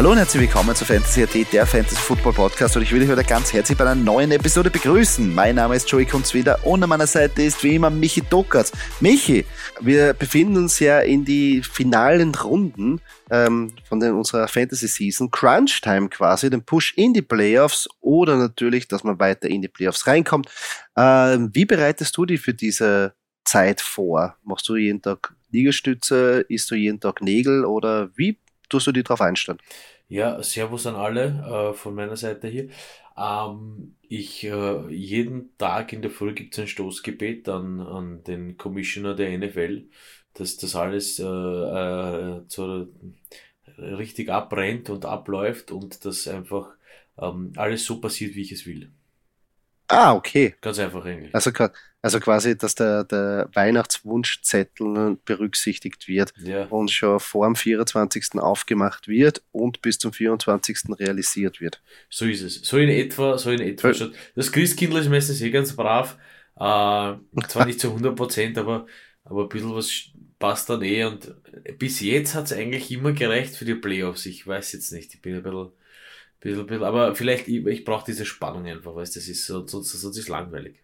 Hallo und herzlich willkommen zu Fantasy AT, der Fantasy Football Podcast und ich will euch heute ganz herzlich bei einer neuen Episode begrüßen. Mein Name ist Joey Kunzwider und an meiner Seite ist wie immer Michi Dockert. Michi, wir befinden uns ja in die finalen Runden ähm, von den, unserer Fantasy Season. Crunch Time quasi, den Push in die Playoffs oder natürlich, dass man weiter in die Playoffs reinkommt. Ähm, wie bereitest du dich für diese Zeit vor? Machst du jeden Tag Liegestütze, isst du jeden Tag Nägel oder wie tust du dich darauf einstellen? Ja, Servus an alle äh, von meiner Seite hier. Ähm, ich äh, jeden Tag in der Früh gibt es ein Stoßgebet an, an den Commissioner der NFL, dass das alles äh, äh, zu, richtig abbrennt und abläuft und dass einfach ähm, alles so passiert, wie ich es will. Ah, okay. Ganz einfach eigentlich. Also, also quasi, dass der, der Weihnachtswunschzettel berücksichtigt wird Ja. und schon vor dem 24. aufgemacht wird und bis zum 24. realisiert wird. So ist es. So in etwa, so in etwa. Weil- schon. Das Christkindl ist meistens eh ganz brav. Äh, zwar nicht zu 100 Prozent, aber, aber ein bisschen was passt dann eh. Und bis jetzt hat es eigentlich immer gereicht für die Playoffs. Ich weiß jetzt nicht. Ich bin ein bisschen, bisschen, bisschen aber vielleicht, ich, ich brauche diese Spannung einfach, weißt du, das ist so, sonst, sonst ist es langweilig.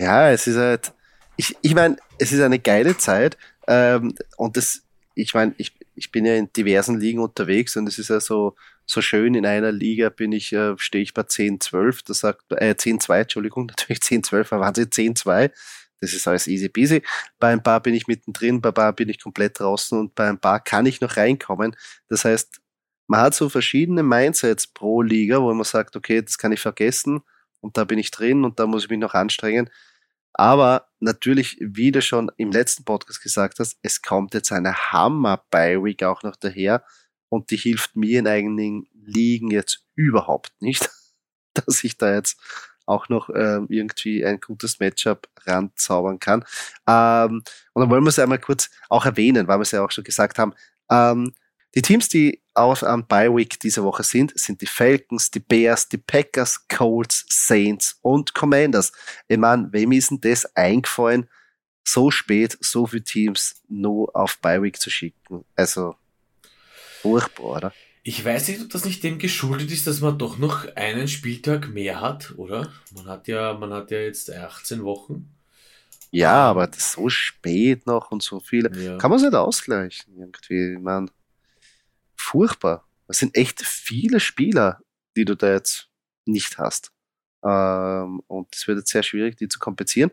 Ja, es ist halt, ich, ich meine, es ist eine geile Zeit ähm, und das, ich meine, ich, ich bin ja in diversen Ligen unterwegs und es ist ja so, so schön, in einer Liga bin ich, äh, stehe ich bei 10, 12, das sagt, äh, 10, 2, Entschuldigung, natürlich 10, 12, aber Wahnsinn, 10, 2, das ist alles easy peasy. Bei ein paar bin ich mittendrin, bei ein paar bin ich komplett draußen und bei ein paar kann ich noch reinkommen. Das heißt, man hat so verschiedene Mindsets pro Liga, wo man sagt, okay, das kann ich vergessen und da bin ich drin und da muss ich mich noch anstrengen. Aber natürlich, wie du schon im letzten Podcast gesagt hast, es kommt jetzt eine hammer by week auch noch daher und die hilft mir in eigenen Ligen jetzt überhaupt nicht, dass ich da jetzt auch noch ähm, irgendwie ein gutes Matchup ranzaubern kann. Ähm, und dann wollen wir es einmal kurz auch erwähnen, weil wir es ja auch schon gesagt haben. Ähm, die Teams, die auf am Bye Week diese Woche sind, sind die Falcons, die Bears, die Packers, Colts, Saints und Commanders. Ich meine, wem ist denn das eingefallen, so spät so viele Teams nur auf Bye Week zu schicken? Also furchtbar, oder? Ich weiß nicht, ob das nicht dem geschuldet ist, dass man doch noch einen Spieltag mehr hat, oder? Man hat ja, man hat ja jetzt 18 Wochen. Ja, aber so spät noch und so viele. Ja. Kann man es nicht ausgleichen irgendwie? Ich meine, furchtbar. Das sind echt viele Spieler, die du da jetzt nicht hast. Ähm, und es wird jetzt sehr schwierig, die zu kompensieren.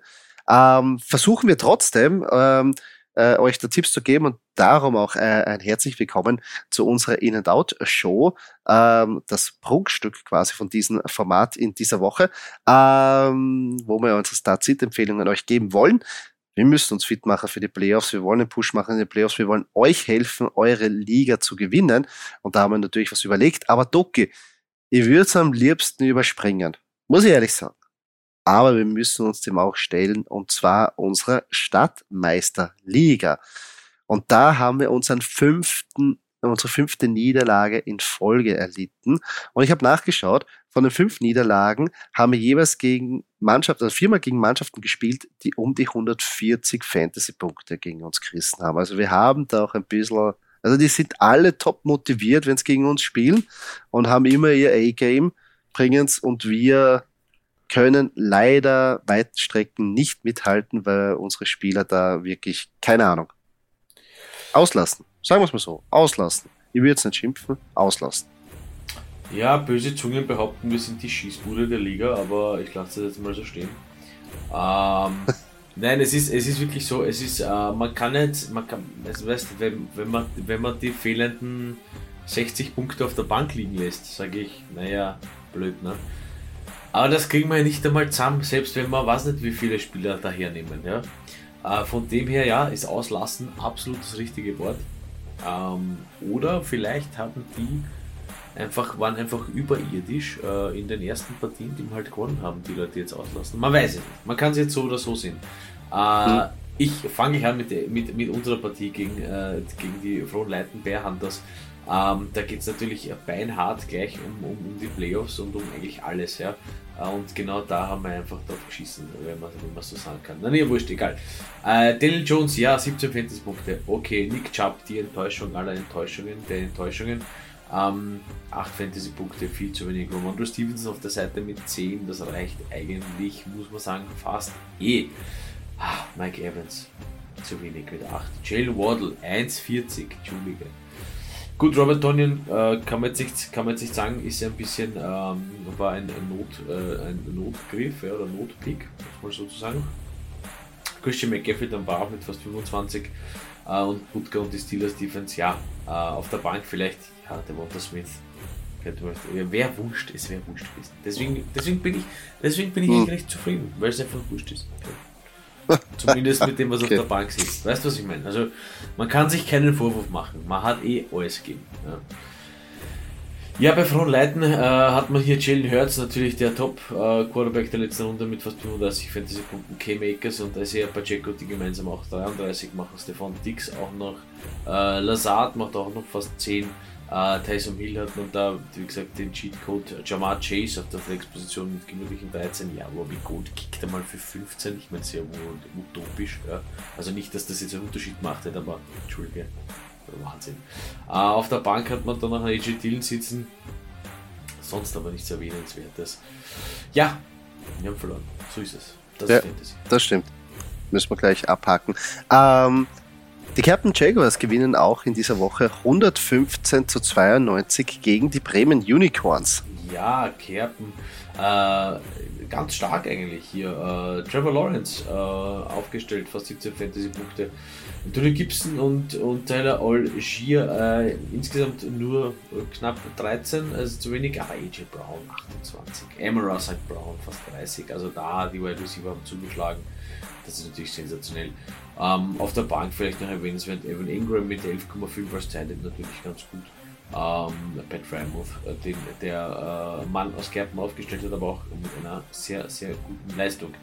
Ähm, versuchen wir trotzdem, ähm, äh, euch da Tipps zu geben und darum auch äh, ein herzlich willkommen zu unserer In-and-Out-Show, ähm, das Prunkstück quasi von diesem Format in dieser Woche, ähm, wo wir unsere Start-Sit-Empfehlungen euch geben wollen. Wir müssen uns fit machen für die Playoffs. Wir wollen einen Push machen in die Playoffs. Wir wollen euch helfen, eure Liga zu gewinnen. Und da haben wir natürlich was überlegt. Aber Doki, ich würde es am liebsten überspringen. Muss ich ehrlich sagen. Aber wir müssen uns dem auch stellen. Und zwar unserer Stadtmeisterliga. Und da haben wir unseren fünften, unsere fünfte Niederlage in Folge erlitten. Und ich habe nachgeschaut, von den fünf Niederlagen haben wir jeweils gegen Mannschaften, also viermal gegen Mannschaften gespielt, die um die 140 Fantasy-Punkte gegen uns gerissen haben. Also wir haben da auch ein bisschen, also die sind alle top motiviert, wenn sie gegen uns spielen und haben immer ihr A-Game, bringen's und wir können leider weite Strecken nicht mithalten, weil unsere Spieler da wirklich, keine Ahnung, auslassen. Sagen wir es mal so, auslassen. Ich will jetzt nicht schimpfen, auslassen. Ja, böse Zungen behaupten, wir sind die Schießbude der Liga, aber ich lasse das jetzt mal so stehen. Ähm, nein, es ist, es ist wirklich so, es ist, äh, man kann nicht, man kann, also weißt, wenn, wenn, man, wenn man die fehlenden 60 Punkte auf der Bank liegen lässt, sage ich, naja, blöd, ne? Aber das kriegen wir ja nicht einmal zusammen, selbst wenn man weiß nicht, wie viele Spieler dahernehmen, ja. Äh, von dem her, ja, ist auslassen absolut das richtige Wort. Ähm, oder vielleicht haben die einfach, waren einfach überirdisch äh, in den ersten Partien, die wir halt gewonnen haben, die Leute jetzt auslassen. Man weiß es nicht. Man kann es jetzt so oder so sehen. Äh, Ich fange an mit, mit, mit unserer Partie gegen, äh, gegen die Frohnleiten Bear Hunters. Ähm, da geht es natürlich beinhart gleich um, um, um die Playoffs und um eigentlich alles, ja. Äh, Und genau da haben wir einfach drauf geschissen, wenn man, wenn man so sagen kann. Na nee, wurscht, egal. Äh, Daniel Jones, ja, 17 Fantasy-Punkte. Okay, Nick Chubb, die Enttäuschung aller Enttäuschungen, der Enttäuschungen. Ähm, 8 Fantasy-Punkte, viel zu wenig. Romando Stevenson auf der Seite mit 10, das reicht eigentlich, muss man sagen, fast eh. Ah, Mike Evans, zu wenig mit 8. Jalen Waddle, 1,40, Entschuldige. Gut, Robert Tonyan äh, kann, man jetzt nicht, kann man jetzt nicht sagen, ist ja ein bisschen, ähm, war ein, ein, Not, äh, ein Notgriff ja, oder Notpick, muss man sozusagen. Christian McGaffrey dann war auch mit fast 25 äh, und Butker und die Steelers Defense, ja, äh, auf der Bank vielleicht, ja, der Walter Smith. Wer wurscht, es wäre wurscht gewesen. Deswegen, deswegen bin ich, deswegen bin ich hm. recht zufrieden, weil es einfach wurscht ist. Zumindest mit dem, was okay. auf der Bank sitzt. Weißt du, was ich meine? Also, man kann sich keinen Vorwurf machen. Man hat eh alles gegeben. Ja. Ja, bei Frontleiten äh, hat man hier Jalen Hurts, natürlich der Top-Quarterback äh, der letzten Runde mit fast 35 Fantasy-Punkten, K-Makers und Isaiah Pacheco, die gemeinsam auch 33 machen, Stefan Dix auch noch, äh, Lazard macht auch noch fast 10, äh, Tyson Hill hat man da, wie gesagt, den Cheatcode Jamar Chase auf der Flex-Position mit gemütlichen 13. Ja, wie gut kickt er mal für 15? Ich meine, sehr utopisch. Ja. Also nicht, dass das jetzt einen Unterschied macht, aber Entschuldige. Wahnsinn. Äh, auf der Bank hat man dann noch einen AJ Dillon sitzen. Sonst aber nichts Erwähnenswertes. Ja, wir haben verloren. So ist es. Das ja, Das stimmt. Müssen wir gleich abhaken. Ähm, die Captain Jaguars gewinnen auch in dieser Woche 115 zu 92 gegen die Bremen Unicorns. Ja, Kerpen. Äh, ganz stark eigentlich hier. Äh, Trevor Lawrence äh, aufgestellt, fast 17 Fantasy-Punkte. Anthony Gibson und, und Tyler Allgier äh, insgesamt nur knapp 13, also zu wenig, AJ Brown 28, Amara St. Brown fast 30, also da die Wide Receiver haben zugeschlagen. Das ist natürlich sensationell. Ähm, auf der Bank vielleicht noch erwähnenswert Evan Ingram mit 11,5 als Titan natürlich ganz gut. Ähm, Pat Frymouth, äh, den der äh, Mann aus Kerpen aufgestellt hat, aber auch mit einer sehr, sehr guten Leistung.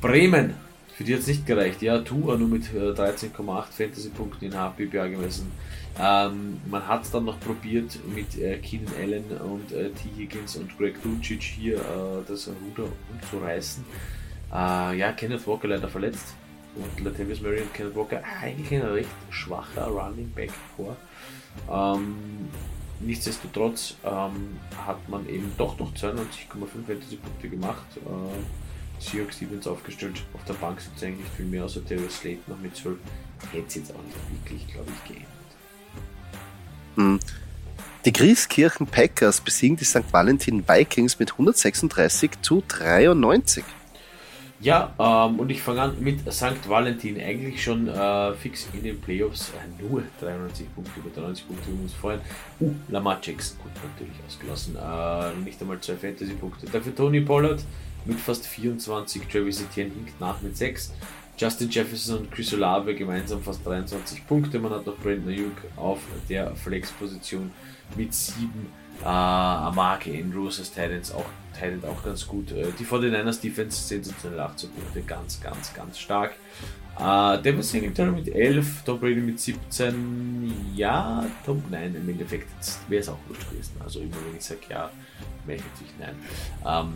Bremen, für die hat es nicht gereicht. Ja, Tua nur mit äh, 13,8 Fantasy-Punkten in HPBA gemessen. Ähm, man hat es dann noch probiert mit äh, Keenan Allen und äh, T. Higgins und Greg Dulcich hier äh, das Ruder umzureißen. Äh, ja, Kenneth Walker leider verletzt. Und Latavius Murray und Kenneth Walker eigentlich ein recht schwacher Running Back Core. Ähm, nichtsdestotrotz ähm, hat man eben doch noch 92,5 Fantasy-Punkte gemacht. Äh, Seahawks Stevens aufgestellt. Auf der Bank sitzt eigentlich viel mehr, außer Terry Slate noch mit 12. Hätte es jetzt auch nicht wirklich, glaube ich, geändert. Hm. Die Grieskirchen Packers besiegen die St. Valentin Vikings mit 136 zu 93. Ja, ähm, und ich fange an mit St. Valentin. Eigentlich schon äh, fix in den Playoffs. Äh, nur 93 Punkte, über 93 Punkte. Uns freuen. Uh, Lamar Jackson, gut, natürlich ausgelassen. Äh, nicht einmal zwei Fantasy-Punkte. Dafür Tony Pollard mit fast 24. Travis Etienne hinkt nach mit 6. Justin Jefferson und Chris Olave gemeinsam fast 23 Punkte. Man hat noch Brandon Ayuk auf der Flex-Position mit 7. Äh, Mark Andrews als Titans auch auch ganz gut. Äh, die 49ers Defense sensationell 18 Punkte, ganz, ganz, ganz stark. Äh, Devin Singletary mit 11, Tom Brady mit 17, ja, Tom, nein, im Endeffekt wäre es auch wurscht gewesen. Also immer wenn ich sage ja, wäre ich natürlich nein. Ähm,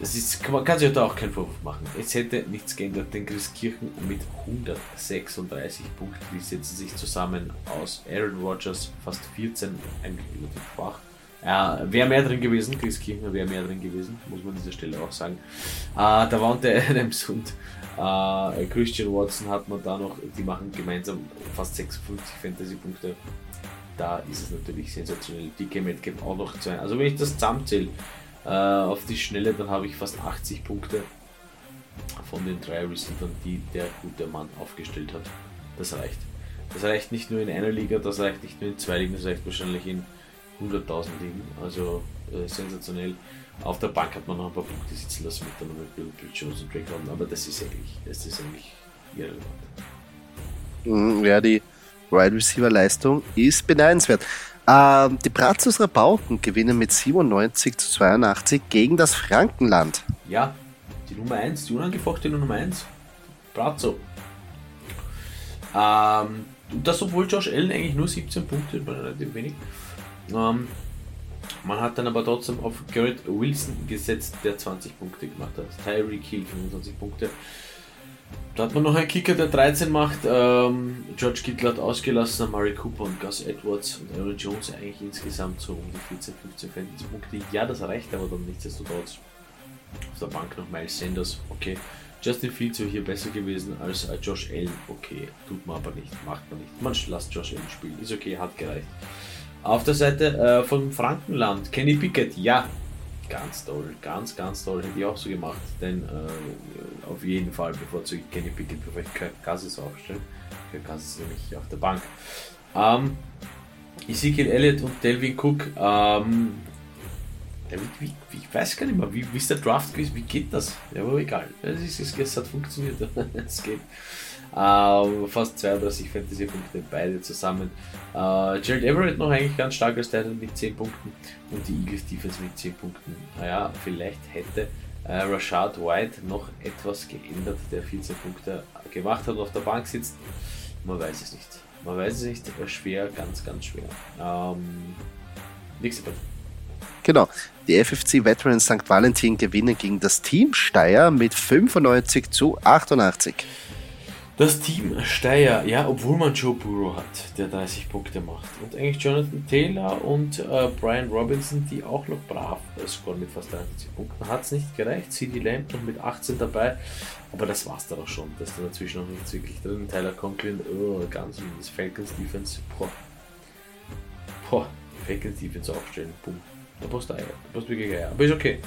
das ist, man kann sich da auch keinen Vorwurf machen. Es hätte nichts geändert, denn Christkirchen mit 136 Punkten, die setzen sich zusammen aus Aaron Rodgers, fast 14, eigentlich relativ ja, wäre mehr drin gewesen, Chris Kirchner wäre mehr drin gewesen, muss man an dieser Stelle auch sagen. Äh, da waren der Adams und äh, Christian Watson hat man da noch, die machen gemeinsam fast 56 Fantasy-Punkte. Da ist es natürlich sensationell. DK Metcalf auch noch zwei. Also wenn ich das zusammenzähle äh, auf die Schnelle, dann habe ich fast 80 Punkte von den drei Receivern, die der gute Mann aufgestellt hat. Das reicht. Das reicht nicht nur in einer Liga, das reicht nicht nur in zwei Ligen, das reicht wahrscheinlich in 100.000 liegen. Also äh, sensationell. Auf der Bank hat man noch ein paar Punkte sitzen lassen mit, dann mit Bill, Bill Jones und Drake London, aber das ist eigentlich, das ist eigentlich irrelevant. Mhm, ja, die Wide Receiver Leistung ist beneidenswert. Ähm, die Brazos Rabauken gewinnen mit 97 zu 82 gegen das Frankenland. Ja, die Nummer 1, die unangefochtene Nummer 1. Brazzo. Ähm, das, obwohl Josh Allen eigentlich nur 17 Punkte, relativ wenig. Ähm, man hat dann aber trotzdem auf Garrett Wilson gesetzt, der 20 Punkte gemacht hat. Tyreek Hill 25 Punkte. Da hat man noch einen Kicker, der 13 macht. Ähm, George Kittle hat ausgelassen, Murray Cooper und Gus Edwards und Aaron Jones eigentlich insgesamt so um die 14, 15 Fantasy-Punkte. Ja, das reicht aber dann nichtsdestotrotz. Auf der Bank noch Miles Sanders, okay. Justin Fields wäre hier besser gewesen als äh, Josh Allen, okay. Tut man aber nicht, macht man nicht. Man lasst Josh Allen spielen, ist okay, hat gereicht. Auf der Seite äh, von Frankenland, Kenny Pickett, ja, ganz toll, ganz, ganz toll, hätte ich auch so gemacht, denn äh, auf jeden Fall bevorzuge ich Kenny Pickett, bevor ich Kirk Cousins aufstelle. Kirk Cousins ist nämlich auf der Bank. Ähm, Ezekiel Elliott und Delvin Cook, ähm, wie, wie, ich weiß gar nicht mehr, wie, wie ist der Draft gewesen, wie geht das? Ja, aber egal, es, ist, es, es hat funktioniert, es geht. Uh, fast 32 Fantasy-Punkte, beide zusammen. Uh, Jared Everett noch eigentlich ganz stark als Titan mit 10 Punkten und die Eagles Defense mit 10 Punkten. Naja, vielleicht hätte uh, Rashad White noch etwas geändert, der 14 Punkte gemacht hat und auf der Bank sitzt. Man weiß es nicht. Man weiß es nicht. Schwer, ganz, ganz schwer. Ähm, nächste Punkt. Genau. Die FFC Veterans St. Valentin gewinnen gegen das Team Steyr mit 95 zu 88. Das Team Steyr, ja, obwohl man Joe Burrow hat, der 30 Punkte macht. Und eigentlich Jonathan Taylor und äh, Brian Robinson, die auch noch brav scoren mit fast 30 Punkten. Hat es nicht gereicht. CD Lamb noch mit 18 dabei. Aber das war's dann auch schon. Da ist dazwischen noch nichts wirklich drin. Tyler Conklin, oh, ganz das Falcons Defense. Boah. Boah, Falcons Defense aufstellen. Boom. Da passt Eier. Da passt wirklich Eier. Aber ist okay.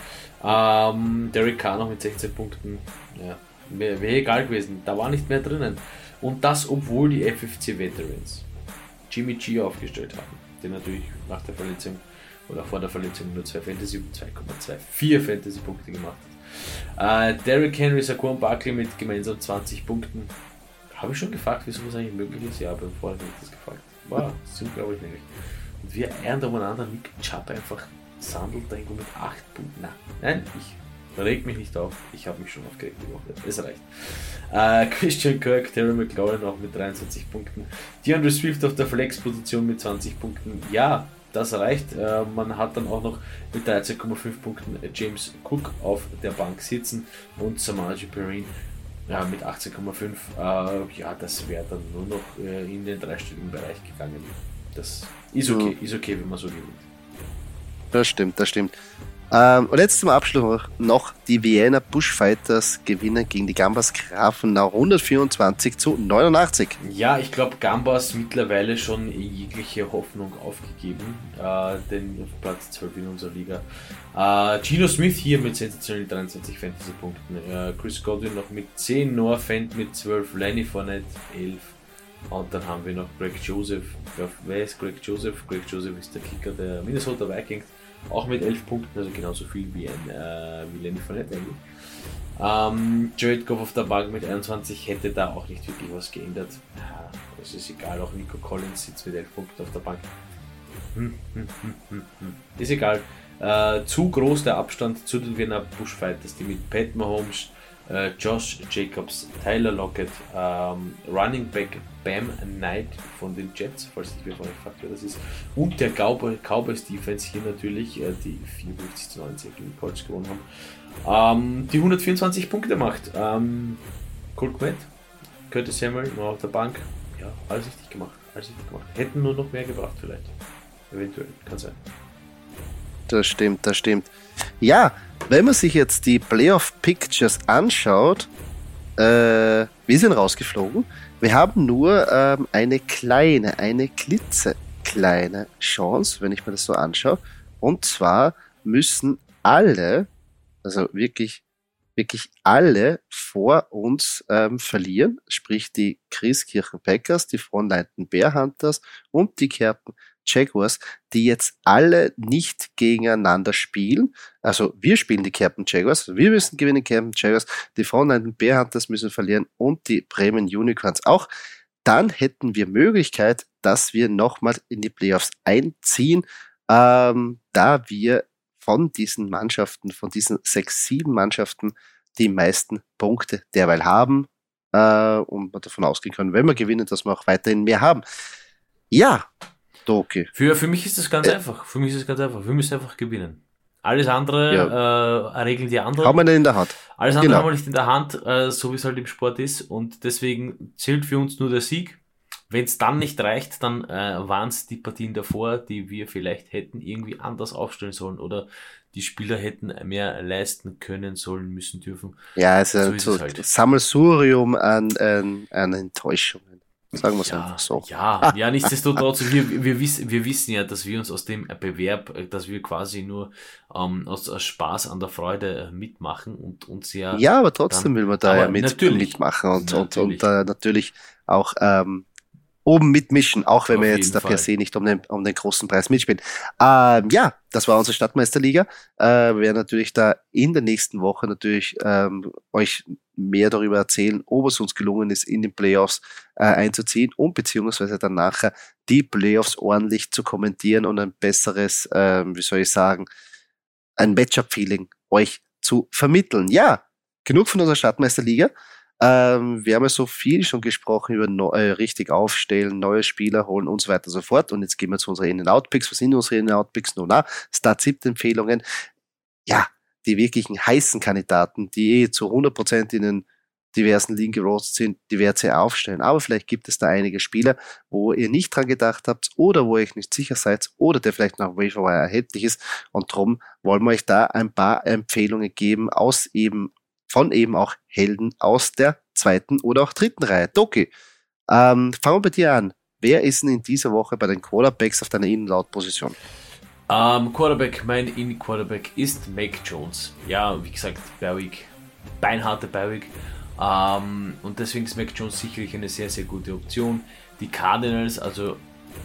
Ähm, Derek Carr noch mit 16 Punkten. Ja, Wäre wär egal gewesen. Da war nicht mehr drinnen. Und das, obwohl die FFC Veterans Jimmy G aufgestellt haben, der natürlich nach der Verletzung oder vor der Verletzung nur 2 Fantasy, 2,24 Fantasy-Punkte gemacht hat. Äh, Derrick Henry, Saquon Barkley mit gemeinsam 20 Punkten. Habe ich schon gefragt, wieso das eigentlich möglich ist? Ja, beim Vorher habe ich das gefragt. Wow, sind glaube ich nämlich. Und wir ehren umeinander Nick Chubb einfach sandelt irgendwo mit 8 Punkten. Nein, nein, ich Reg mich nicht auf, ich habe mich schon aufgeregt die Woche. Es reicht. Äh, Christian Kirk, Terry McLaurin auch mit 23 Punkten. DeAndre Swift auf der Flex-Position mit 20 Punkten. Ja, das reicht. Äh, man hat dann auch noch mit 13,5 Punkten James Cook auf der Bank sitzen und Samaji Perrine ja, mit 18,5. Äh, ja, das wäre dann nur noch äh, in den dreistelligen Bereich gegangen. Das ist okay, ist okay, wenn man so gewinnt. Das stimmt, das stimmt. Ähm, und jetzt zum Abschluss noch die Vienna Bushfighters gewinnen gegen die Gambas Grafenau 124 zu 89. Ja, ich glaube, Gambas mittlerweile schon jegliche Hoffnung aufgegeben, äh, denn auf Platz 12 in unserer Liga. Äh, Gino Smith hier mit sensationellen 23 Fantasy-Punkten, äh, Chris Godwin noch mit 10, Noah Fent mit 12, Lenny Fournette 11. Und dann haben wir noch Greg Joseph. Wer ist Greg Joseph? Greg Joseph ist der Kicker der Minnesota Vikings auch mit 11 Punkten, also genauso viel wie, ein, äh, wie Lenny Fournette eigentlich. Ähm, Jared Goff auf der Bank mit 21 hätte da auch nicht wirklich was geändert. Das ist egal, auch Nico Collins sitzt mit 11 Punkten auf der Bank. Hm, hm, hm, ist egal. Äh, zu groß der Abstand zu den Wiener Bushfighters, die mit Pat Mahomes, äh, Josh Jacobs, Tyler Lockett, ähm, Running Back Bam Knight von den Jets, falls ich mir vorhin fragt, wer das ist, und der Cowboy, Cowboys Defense hier natürlich, äh, die 54 zu 90 gegen Colts gewonnen haben, ähm, die 124 Punkte macht. Ähm, Colt Kmet, Curtis Samuel noch auf der Bank, ja, alles richtig gemacht, alles richtig gemacht. Hätten nur noch mehr gebracht vielleicht, eventuell, kann sein. Das stimmt, das stimmt. Ja, wenn man sich jetzt die Playoff Pictures anschaut, äh, wir sind rausgeflogen. Wir haben nur ähm, eine kleine, eine klitzekleine Chance, wenn ich mir das so anschaue. Und zwar müssen alle, also wirklich, wirklich alle vor uns ähm, verlieren, sprich die Christkirchen Packers, die Frontleiten Bear Hunters und die Kerpen Jaguars, die jetzt alle nicht gegeneinander spielen. Also wir spielen die Captain Jaguars, wir müssen gewinnen Captain Jaguars, die Frontline Bear Hunters müssen verlieren und die Bremen Unicorns auch. Dann hätten wir Möglichkeit, dass wir nochmal in die Playoffs einziehen, ähm, da wir von diesen Mannschaften, von diesen sechs, sieben Mannschaften die meisten Punkte derweil haben äh, und man davon ausgehen können, wenn wir gewinnen, dass wir auch weiterhin mehr haben. Ja, Doki. Für, für mich ist das ganz äh, einfach. Für mich ist es ganz einfach. Wir müssen einfach gewinnen. Alles andere ja. äh, regeln die anderen. Haben wir nicht in der Hand. Alles andere genau. haben wir nicht in der Hand, äh, so wie es halt im Sport ist. Und deswegen zählt für uns nur der Sieg. Wenn es dann nicht reicht, dann äh, waren es die Partien davor, die wir vielleicht hätten irgendwie anders aufstellen sollen oder die Spieler hätten mehr leisten können, sollen, müssen, dürfen. Ja, also so, so halt. Sammelsurium an, an, an Enttäuschungen. Sagen wir es ja, einfach so. Ja, ja, nichtsdestotrotz, wir, wir, wissen, wir wissen ja, dass wir uns aus dem Bewerb, dass wir quasi nur ähm, aus, aus Spaß an der Freude mitmachen und uns ja. Ja, aber trotzdem dann, will man da ja mit, mitmachen und, natürlich. und, und äh, natürlich auch ähm, oben mitmischen, auch wenn Auf wir jetzt da per se nicht um den, um den großen Preis mitspielen. Ähm, ja, das war unsere Stadtmeisterliga. Äh, wir werden natürlich da in der nächsten Woche natürlich ähm, euch mehr darüber erzählen, ob es uns gelungen ist, in den Playoffs äh, einzuziehen und beziehungsweise dann nachher die Playoffs ordentlich zu kommentieren und ein besseres, äh, wie soll ich sagen, ein Matchup-Feeling euch zu vermitteln. Ja, genug von unserer Stadtmeisterliga. Ähm, wir haben ja so viel schon gesprochen über neu, äh, richtig aufstellen, neue Spieler holen und so weiter und so fort. Und jetzt gehen wir zu unseren In-Out-Picks. Was sind unsere In-Out-Picks? Nun, na, Start-Empfehlungen. Ja, die wirklichen heißen Kandidaten, die eh zu 100% in den diversen Ligen gerostet sind, die ihr aufstellen. Aber vielleicht gibt es da einige Spieler, wo ihr nicht dran gedacht habt oder wo ihr euch nicht sicher seid oder der vielleicht noch Waverwire erhältlich ist. Und darum wollen wir euch da ein paar Empfehlungen geben aus eben von eben auch Helden aus der zweiten oder auch dritten Reihe. Doki, ähm, fangen wir bei dir an. Wer ist denn in dieser Woche bei den Quarterbacks auf deiner Innenlautposition? Um, ähm, Quarterback, mein In-Quarterback ist Mac Jones. Ja, wie gesagt, Berwick, beinharte Berwick. Um, ähm, und deswegen ist Mac Jones sicherlich eine sehr, sehr gute Option. Die Cardinals, also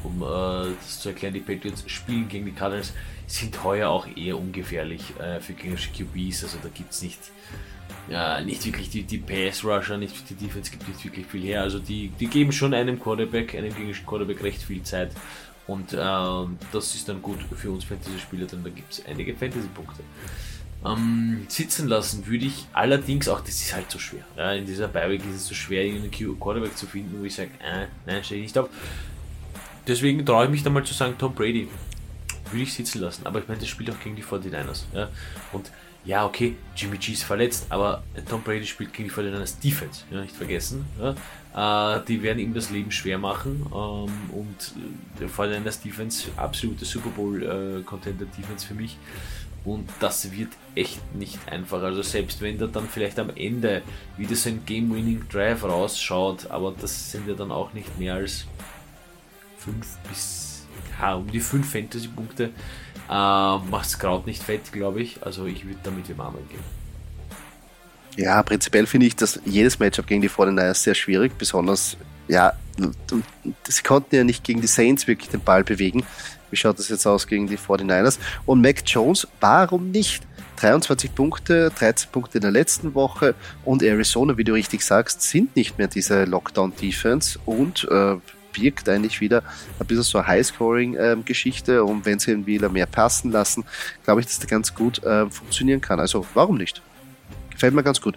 um äh, das zu erklären, die Patriots spielen gegen die Cardinals, sind heuer auch eher ungefährlich äh, für gegnerische QBs. Also da gibt es nicht ja, nicht wirklich die, die Pass-Rusher, nicht die Defense gibt nicht wirklich viel her. Also die, die geben schon einem Quarterback, einem gegnerischen Quarterback recht viel Zeit. Und ähm, das ist dann gut für uns Fantasy-Spieler, denn da gibt es einige Fantasy-Punkte. Ähm, sitzen lassen würde ich allerdings auch, das ist halt so schwer. Ja, in dieser Beiweg ist es so schwer, irgendeinen Quarterback zu finden, wo ich sage, äh, nein, stehe ich nicht auf. Deswegen traue ich mich da mal zu sagen, Tom Brady würde ich sitzen lassen. Aber ich meine, das spielt auch gegen die 49ers. Ja? Und ja, okay, Jimmy G ist verletzt, aber Tom Brady spielt gegen die 49ers Defense, ja, nicht vergessen. Ja. Äh, die werden ihm das Leben schwer machen ähm, und der 49ers Defense, absolute Super Bowl äh, Defense für mich. Und das wird echt nicht einfach. Also selbst wenn der dann vielleicht am Ende wieder so ein Game-Winning Drive rausschaut, aber das sind ja dann auch nicht mehr als 5 bis um die 5 Fantasy-Punkte äh, Macht Kraut nicht fett, glaube ich. Also ich würde damit dem anderen gehen. Ja, prinzipiell finde ich, dass jedes Matchup gegen die 49ers sehr schwierig, besonders, ja, sie konnten ja nicht gegen die Saints wirklich den Ball bewegen. Wie schaut das jetzt aus gegen die 49ers? Und Mac Jones, warum nicht? 23 Punkte, 13 Punkte in der letzten Woche und Arizona, wie du richtig sagst, sind nicht mehr diese Lockdown-Defense und äh, birgt eigentlich wieder ein bisschen so eine High-Scoring-Geschichte und wenn sie ihn wieder mehr passen lassen, glaube ich, dass der ganz gut äh, funktionieren kann. Also warum nicht? Gefällt mir ganz gut.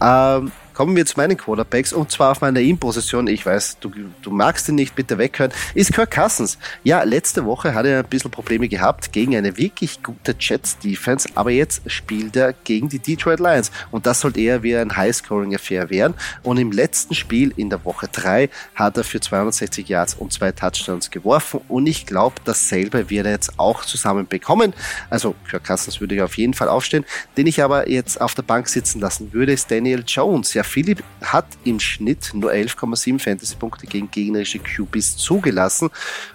Ähm, Kommen wir zu meinen Quarterbacks und zwar auf meiner In-Position. Ich weiß, du, du magst ihn nicht, bitte weghören. Ist Kirk Cousins. Ja, letzte Woche hat er ein bisschen Probleme gehabt gegen eine wirklich gute Jets-Defense, aber jetzt spielt er gegen die Detroit Lions und das sollte eher wie ein High-Scoring-Affair werden. Und im letzten Spiel in der Woche 3 hat er für 260 Yards und zwei Touchdowns geworfen und ich glaube, dasselbe wird er jetzt auch zusammen bekommen. Also Kirk Cousins würde ich auf jeden Fall aufstehen. Den ich aber jetzt auf der Bank sitzen lassen würde, ist Daniel Jones. Ja, der Philipp hat im Schnitt nur 11,7 Fantasy-Punkte gegen gegnerische QBs zugelassen.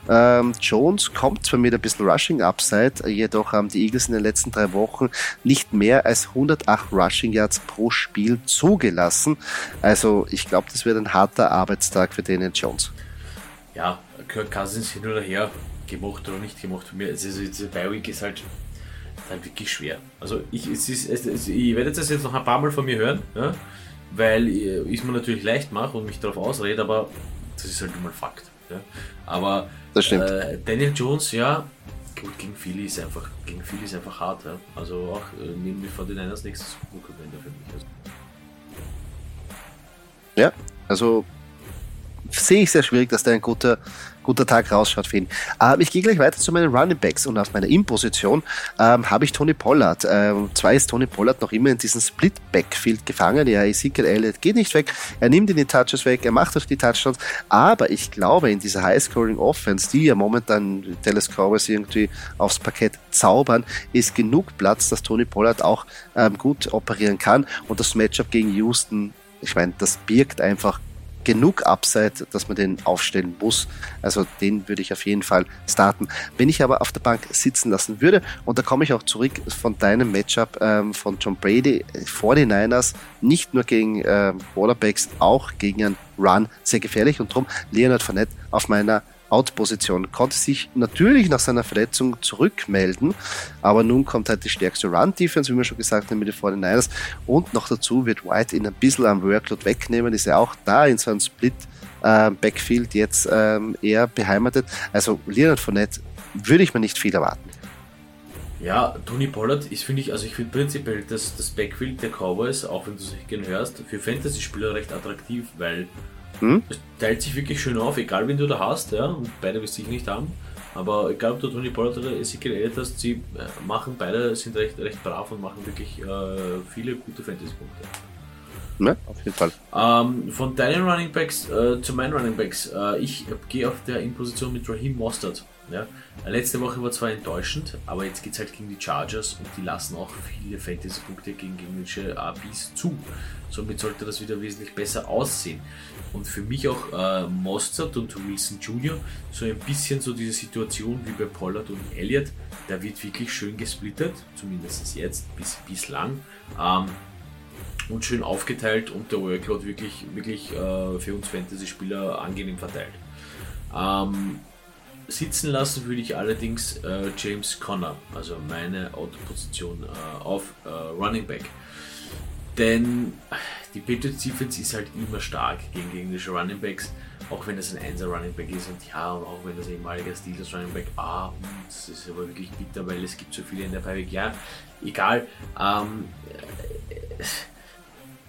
Ähm, Jones kommt zwar mit ein bisschen Rushing-Upside, jedoch haben die Eagles in den letzten drei Wochen nicht mehr als 108 Rushing Yards pro Spiel zugelassen. Also ich glaube, das wird ein harter Arbeitstag für Daniel Jones. Ja, Kirk Cousins hin oder her, gemacht oder nicht gemacht. Für mich, also diese Bi-Week ist halt halt wirklich schwer. Also ich, es ist, es, es, ich werde das jetzt noch ein paar Mal von mir hören. Ja? Weil ich es mir natürlich leicht mache und mich darauf ausrede, aber das ist halt immer Fakt. Ja. Aber äh, Daniel Jones, ja, gut, gegen Philly ist einfach, gegen Philly ist einfach hart. Ja. Also auch äh, neben die 49ers nächstes Wochenende für mich. Also. Ja, also sehe ich sehr schwierig, dass der ein guter, guter Tag rausschaut für ihn. Ähm, ich gehe gleich weiter zu meinen Running Backs und auf meiner In-Position ähm, habe ich Tony Pollard. Ähm, zwar ist Tony Pollard noch immer in diesem Split-Backfield gefangen. Ja, Ezekiel Elliott geht nicht weg. Er nimmt ihn die Touches weg, er macht auch die Touchdowns. Aber ich glaube, in dieser High-Scoring-Offense, die ja momentan Dallas Cowboys irgendwie aufs Parkett zaubern, ist genug Platz, dass Tony Pollard auch ähm, gut operieren kann. Und das Matchup gegen Houston ich meine, das birgt einfach genug Upside, dass man den aufstellen muss. Also den würde ich auf jeden Fall starten. Wenn ich aber auf der Bank sitzen lassen würde, und da komme ich auch zurück von deinem Matchup ähm, von John Brady, 49ers, nicht nur gegen ähm, Quarterbacks, auch gegen einen Run sehr gefährlich und darum Leonard Fournette auf meiner Out-Position. Konnte sich natürlich nach seiner Verletzung zurückmelden, aber nun kommt halt die stärkste Run-Defense, wie wir schon gesagt haben, mit den 49ers. Und noch dazu wird White ihn ein bisschen am Workload wegnehmen, ist er auch da in so einem Split äh, Backfield jetzt ähm, eher beheimatet. Also Leonard Fournette würde ich mir nicht viel erwarten. Ja, Tony Pollard ist, finde ich, also ich finde prinzipiell das, das Backfield der Cowboys, auch wenn du es nicht gerne hörst, für Fantasy-Spieler recht attraktiv, weil hm? Es teilt sich wirklich schön auf, egal wen du da hast, ja, und beide wirst ich nicht haben. Aber egal ob du Tony Pollard oder Ezekiel Elliott hast, sie äh, machen beide, sind recht, recht brav und machen wirklich äh, viele gute Fantasy-Punkte. Ja, auf jeden Fall. Ähm, von deinen Running Backs äh, zu meinen Running Backs. Äh, ich gehe auf der In-Position mit Raheem Mostert. Ja? Letzte Woche war zwar enttäuschend, aber jetzt geht es halt gegen die Chargers und die lassen auch viele Fantasy-Punkte gegen gegnerische APs zu. Somit sollte das wieder wesentlich besser aussehen. Und für mich auch äh, Mostert und Wilson Jr. so ein bisschen so diese Situation wie bei Pollard und Elliott. Da wird wirklich schön gesplittet, zumindest jetzt, bis, bislang. Ähm, und schön aufgeteilt und der Workload wirklich, wirklich äh, für uns Fantasy-Spieler angenehm verteilt. Ähm, sitzen lassen würde ich allerdings äh, James Conner, also meine Autoposition äh, auf äh, Running Back. Denn die Patriots Defense ist halt immer stark gegen gegnerische Running Backs, auch wenn es ein 1er Running Back ist und ja, und auch wenn das ehemalige Steelers Running Back, ah, das ist aber wirklich bitter, weil es gibt so viele in der Pipeline. Ja, egal. Ähm,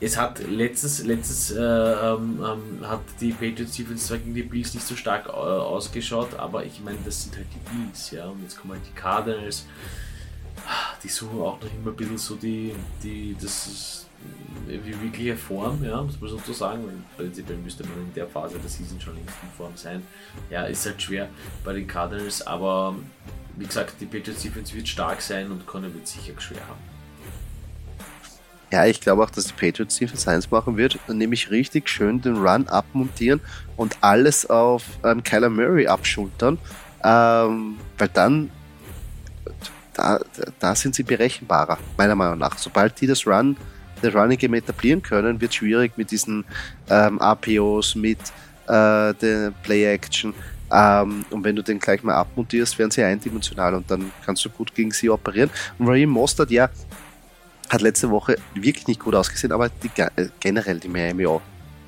es hat letztes, letztes äh, ähm, ähm, hat die Patriots Defense zwar gegen die Bills nicht so stark äh, ausgeschaut, aber ich meine, das sind halt die Bills, ja, und jetzt kommen halt die Cardinals, die suchen auch noch immer ein bisschen so die, die, das ist, wie wirkliche Form, ja, muss man so sagen, prinzipiell müsste man in der Phase der Season schon in Form sein. Ja, ist halt schwer bei den Cardinals, aber wie gesagt, die Patriots Defense wird stark sein und Conner wird sicher schwer haben. Ja, ich glaube auch, dass die Patriots Defense 1 machen wird, nämlich richtig schön den Run abmontieren und alles auf ähm, Kyler Murray abschultern, ähm, weil dann da, da sind sie berechenbarer, meiner Meinung nach. Sobald die das Run, der Running Game etablieren können, wird es schwierig mit diesen ähm, APOs, mit äh, der Play Action. Ähm, und wenn du den gleich mal abmontierst, werden sie eindimensional und dann kannst du gut gegen sie operieren. Und Raheem Mostert, ja, hat letzte Woche wirklich nicht gut ausgesehen, aber die, äh, generell die Miami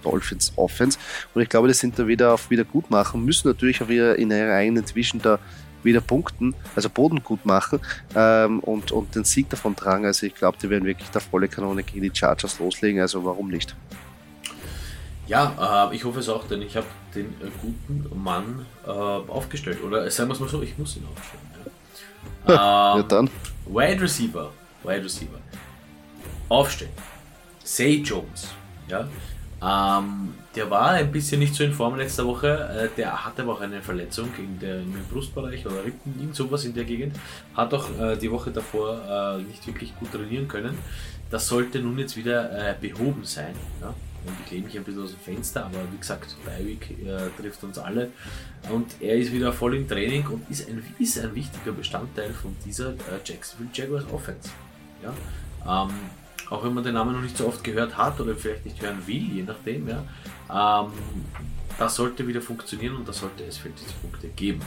Dolphins Offense. Und ich glaube, die sind da wieder auf Wiedergutmachen, müssen natürlich auch wieder in ihrer eigenen Division da wieder punkten, also Boden gut machen ähm, und, und den Sieg davon tragen. Also ich glaube, die werden wirklich da volle Kanone gegen die Chargers loslegen, also warum nicht? Ja, äh, ich hoffe es auch, denn ich habe den äh, guten Mann äh, aufgestellt. Oder sagen wir es mal so, ich muss ihn aufstellen. Ja. ähm, ja dann. Wide Receiver. Wide Receiver aufstellen. Say Jones, ja, ähm, der war ein bisschen nicht so in Form letzte Woche. Äh, der hatte aber auch eine Verletzung in der, im Brustbereich oder Rippen, irgend sowas in der Gegend. Hat auch äh, die Woche davor äh, nicht wirklich gut trainieren können. Das sollte nun jetzt wieder äh, behoben sein. Ja? Und ich lehne mich ein bisschen aus dem Fenster, aber wie gesagt, Beiweg äh, trifft uns alle. Und er ist wieder voll im Training und ist ein, ist ein wichtiger Bestandteil von dieser äh, Jacksonville Jaguars Offense. Ja? Ähm, auch wenn man den Namen noch nicht so oft gehört hat oder vielleicht nicht hören will, je nachdem, ja, ähm, das sollte wieder funktionieren und da sollte es Fantasy-Punkte geben.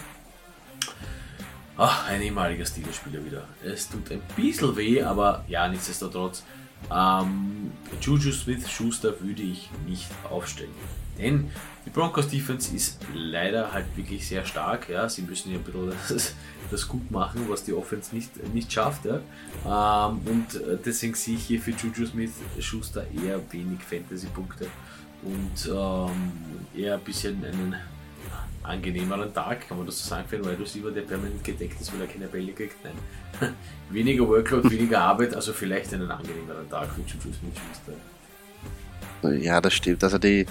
Ach, ein ehemaliger Steelers-Spieler wieder. Es tut ein bisschen weh, aber ja, nichtsdestotrotz. Ähm, Juju Smith-Schuster würde ich nicht aufstellen. Denn die Broncos Defense ist leider halt wirklich sehr stark. Ja. Sie müssen ja ein bisschen das gut machen, was die Offense nicht, nicht schafft. Ja. Ähm, und deswegen sehe ich hier für Juju Smith Schuster eher wenig Fantasy-Punkte. und ähm, eher ein bisschen einen angenehmeren Tag, kann man das so sagen, für einen Wide Receiver, der permanent gedeckt ist, weil er keine Bälle kriegt. Nein. weniger Workload, weniger Arbeit, also vielleicht einen angenehmeren Tag für Juju Smith-Schuster. Ja, das stimmt. Also die,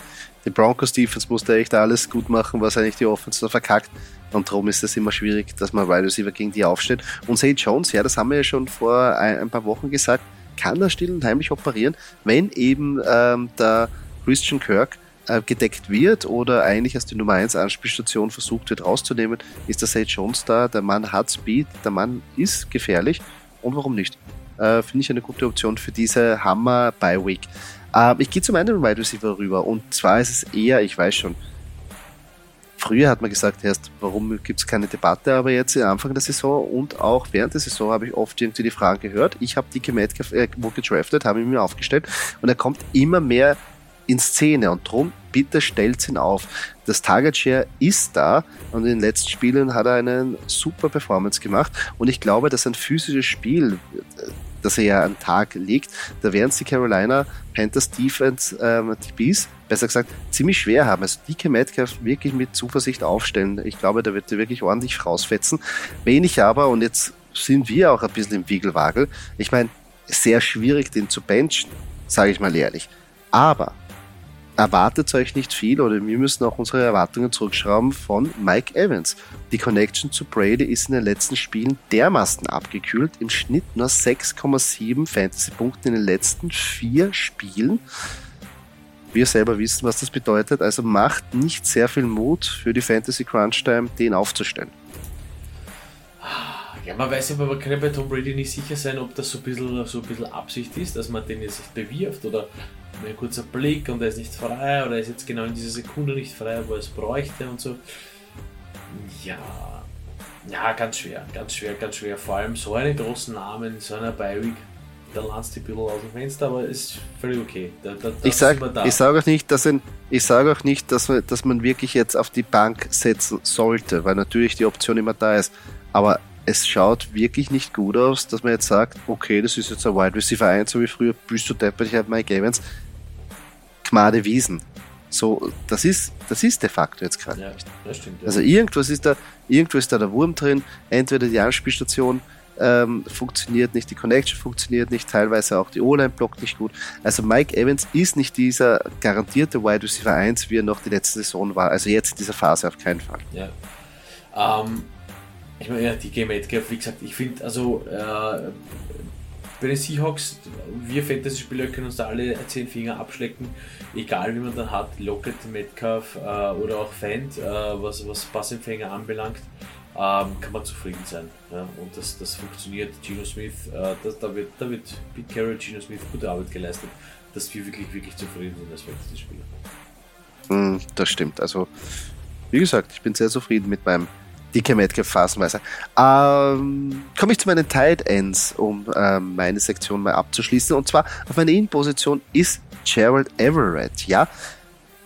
die Broncos Defense musste echt alles gut machen, was eigentlich die Offense verkackt. Und darum ist es immer schwierig, dass man Wide Receiver gegen die aufsteht. Und Zay Jones, ja, das haben wir ja schon vor ein, ein paar Wochen gesagt, kann er still und heimlich operieren, wenn eben ähm, der Christian Kirk äh, gedeckt wird oder eigentlich als die Nummer 1 Anspielstation versucht wird rauszunehmen, ist der Sage Jones da. Der Mann hat Speed, der Mann ist gefährlich und warum nicht? Äh, Finde ich eine gute Option für diese Hammer by Week. Äh, ich gehe zum einen Wide Receiver rüber und zwar ist es eher, ich weiß schon, Früher hat man gesagt, erst, warum gibt es keine Debatte, aber jetzt am Anfang der Saison und auch während der Saison habe ich oft irgendwie die Fragen gehört. Ich habe DK Metcalf äh, gedraftet, habe ihn mir aufgestellt und er kommt immer mehr in Szene und drum bitte stellt ihn auf. Das Target Share ist da und in den letzten Spielen hat er einen super Performance gemacht und ich glaube, dass ein physisches Spiel, das er ja an Tag legt, da werden die Carolina Panthers Defense ähm, DBs, besser gesagt, ziemlich schwer haben. Also DK Metcalf wirklich mit Zuversicht aufstellen. Ich glaube, da wird er wirklich ordentlich rausfetzen. Wenig aber, und jetzt sind wir auch ein bisschen im Wiegelwagel, ich meine, sehr schwierig, den zu benchen, sage ich mal ehrlich. Aber erwartet euch nicht viel oder wir müssen auch unsere Erwartungen zurückschrauben von Mike Evans. Die Connection zu Brady ist in den letzten Spielen dermaßen abgekühlt, im Schnitt nur 6,7 Fantasy-Punkte in den letzten vier Spielen. Wir selber wissen, was das bedeutet, also macht nicht sehr viel Mut für die Fantasy Crunch Time, den aufzustellen. Ja, man weiß aber, man kann ja bei Tom Brady nicht sicher sein, ob das so ein bisschen, so ein bisschen Absicht ist, dass man den jetzt bewirft oder ein kurzer Blick und er ist nicht frei oder er ist jetzt genau in dieser Sekunde nicht frei, wo er es bräuchte und so. Ja, ja, ganz schwer, ganz schwer, ganz schwer. Vor allem so einen großen Namen, so einer Bi-Week, da du ein bisschen aus dem Fenster, aber ist völlig okay. Da, da, ich sage sag auch nicht, dass, ein, ich sage auch nicht dass, man, dass man wirklich jetzt auf die Bank setzen sollte, weil natürlich die Option immer da ist. Aber es schaut wirklich nicht gut aus, dass man jetzt sagt, okay, das ist jetzt ein Wide Receiver 1, so wie früher, bist du deppert, ich habe Mike Evans. Gmade Wiesen. So, das ist, das ist de facto jetzt gerade ja, stimmt, ja. Also irgendwas ist da, irgendwo ist da der Wurm drin, entweder die Anspielstation ähm, funktioniert nicht, die Connection funktioniert nicht, teilweise auch die O-Line blockt nicht gut. Also Mike Evans ist nicht dieser garantierte Wide Receiver 1, wie er noch die letzte Saison war. Also jetzt in dieser Phase auf keinen Fall. Ja. Ähm, ich meine, ja, die Game Metcalf, wie gesagt, ich finde, also äh, bei den Seahawks, wir Fantasy-Spieler können uns da alle zehn Finger abschlecken, egal wie man dann hat, Lockett, Metcalf äh, oder auch Fand, äh, was, was Passempfänger anbelangt, ähm, kann man zufrieden sein. Ja? Und das, das funktioniert. Gino Smith, äh, das, da, wird, da wird Pete Carroll, Gino Smith gute Arbeit geleistet, dass wir wirklich, wirklich zufrieden sind als Fantasy-Spieler. Mm, das stimmt. Also, wie gesagt, ich bin sehr zufrieden mit meinem dicke Metcalf phasenweise. Ähm, Komme ich zu meinen Tight Ends, um ähm, meine Sektion mal abzuschließen. Und zwar auf meiner In-Position ist Gerald Everett. Ja,